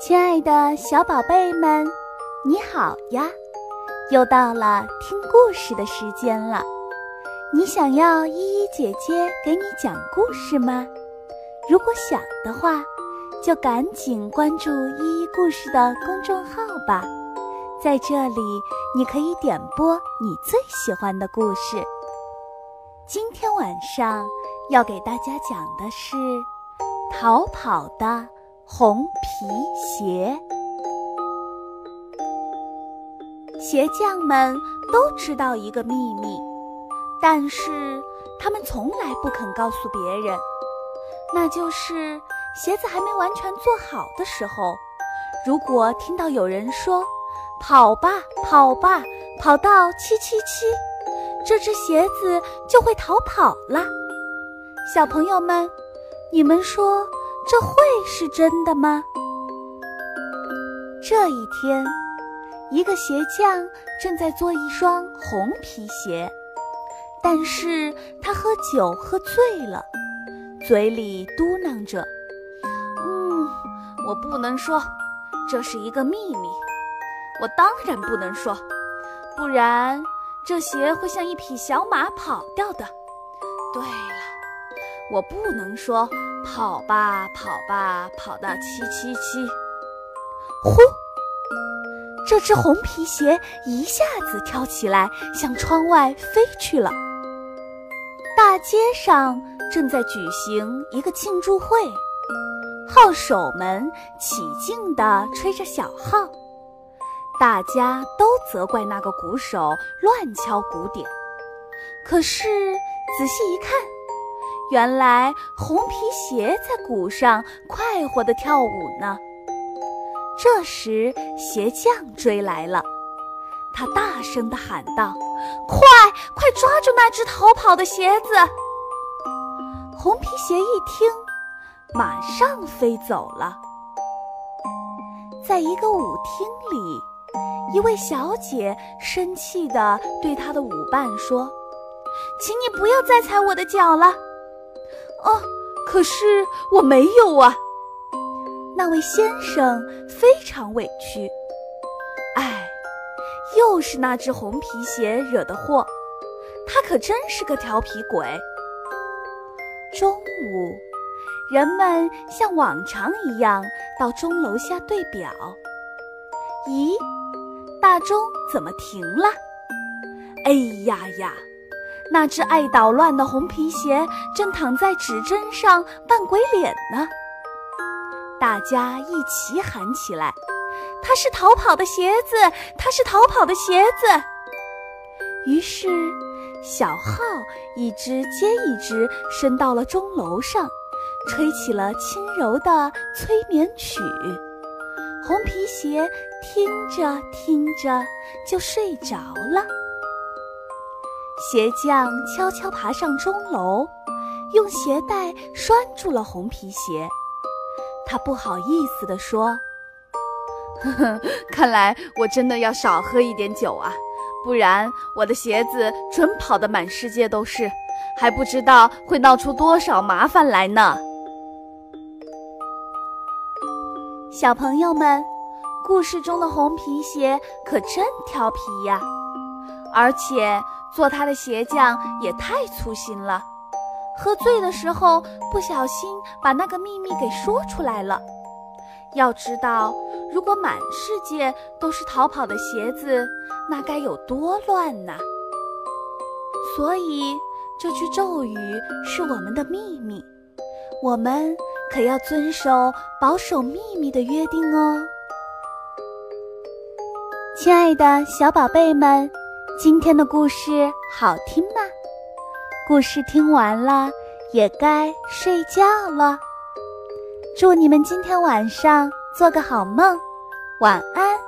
亲爱的小宝贝们，你好呀！又到了听故事的时间了。你想要依依姐姐给你讲故事吗？如果想的话，就赶紧关注依依故事的公众号吧。在这里，你可以点播你最喜欢的故事。今天晚上要给大家讲的是《逃跑的红皮鞋》。鞋匠们都知道一个秘密，但是他们从来不肯告诉别人，那就是鞋子还没完全做好的时候，如果听到有人说。跑吧，跑吧，跑到七七七，这只鞋子就会逃跑了。小朋友们，你们说这会是真的吗？这一天，一个鞋匠正在做一双红皮鞋，但是他喝酒喝醉了，嘴里嘟囔着：“嗯，我不能说，这是一个秘密。”我当然不能说，不然这鞋会像一匹小马跑掉的。对了，我不能说跑吧跑吧跑到七七七。呼，这只红皮鞋一下子跳起来，向窗外飞去了。大街上正在举行一个庆祝会，号手们起劲地吹着小号。大家都责怪那个鼓手乱敲鼓点，可是仔细一看，原来红皮鞋在鼓上快活地跳舞呢。这时，鞋匠追来了，他大声地喊道：“快，快抓住那只逃跑的鞋子！”红皮鞋一听，马上飞走了。在一个舞厅里。一位小姐生气地对她的舞伴说：“请你不要再踩我的脚了。”“哦，可是我没有啊。”那位先生非常委屈。哎，又是那只红皮鞋惹的祸，他可真是个调皮鬼。中午，人们像往常一样到钟楼下对表。咦？大钟怎么停了？哎呀呀！那只爱捣乱的红皮鞋正躺在指针上扮鬼脸呢。大家一起喊起来：“它是逃跑的鞋子！它是逃跑的鞋子！”于是，小号一只接一只升到了钟楼上，吹起了轻柔的催眠曲。红皮鞋听着听着就睡着了。鞋匠悄悄爬上钟楼，用鞋带拴住了红皮鞋。他不好意思地说：“呵呵，看来我真的要少喝一点酒啊，不然我的鞋子准跑得满世界都是，还不知道会闹出多少麻烦来呢。”小朋友们，故事中的红皮鞋可真调皮呀！而且做他的鞋匠也太粗心了，喝醉的时候不小心把那个秘密给说出来了。要知道，如果满世界都是逃跑的鞋子，那该有多乱呐！所以，这句咒语是我们的秘密，我们。可要遵守保守秘密的约定哦，亲爱的小宝贝们，今天的故事好听吗？故事听完了，也该睡觉了。祝你们今天晚上做个好梦，晚安。